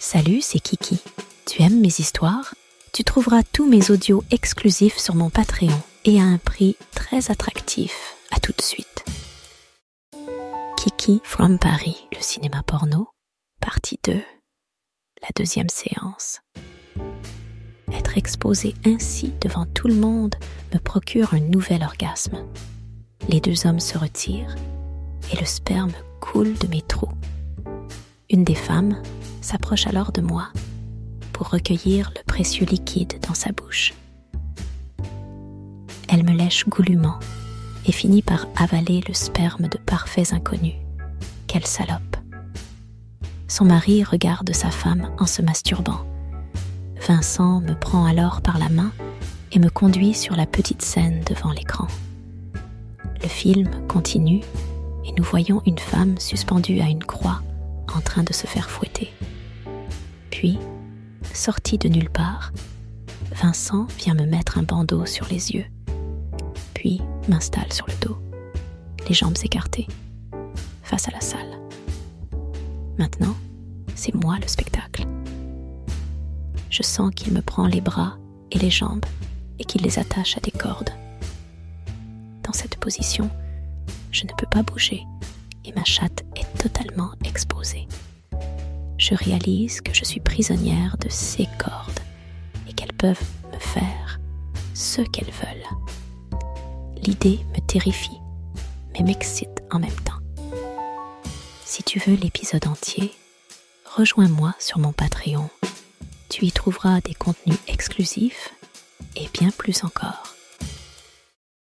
Salut, c'est Kiki. Tu aimes mes histoires? Tu trouveras tous mes audios exclusifs sur mon Patreon et à un prix très attractif. À tout de suite. Kiki from Paris, le cinéma porno, partie 2. La deuxième séance. Être exposé ainsi devant tout le monde me procure un nouvel orgasme. Les deux hommes se retirent et le sperme coule de mes trous. Une des femmes s'approche alors de moi pour recueillir le précieux liquide dans sa bouche. Elle me lèche goulûment et finit par avaler le sperme de parfaits inconnus. Quelle salope. Son mari regarde sa femme en se masturbant. Vincent me prend alors par la main et me conduit sur la petite scène devant l'écran. Le film continue et nous voyons une femme suspendue à une croix en train de se faire fouetter. Puis, sorti de nulle part, Vincent vient me mettre un bandeau sur les yeux, puis m'installe sur le dos, les jambes écartées, face à la salle. Maintenant, c'est moi le spectacle. Je sens qu'il me prend les bras et les jambes et qu'il les attache à des cordes. Dans cette position, je ne peux pas bouger et ma chatte est totalement exposée. Je réalise que je suis prisonnière de ces cordes et qu'elles peuvent me faire ce qu'elles veulent. L'idée me terrifie, mais m'excite en même temps. Si tu veux l'épisode entier, rejoins-moi sur mon Patreon. Tu y trouveras des contenus exclusifs et bien plus encore.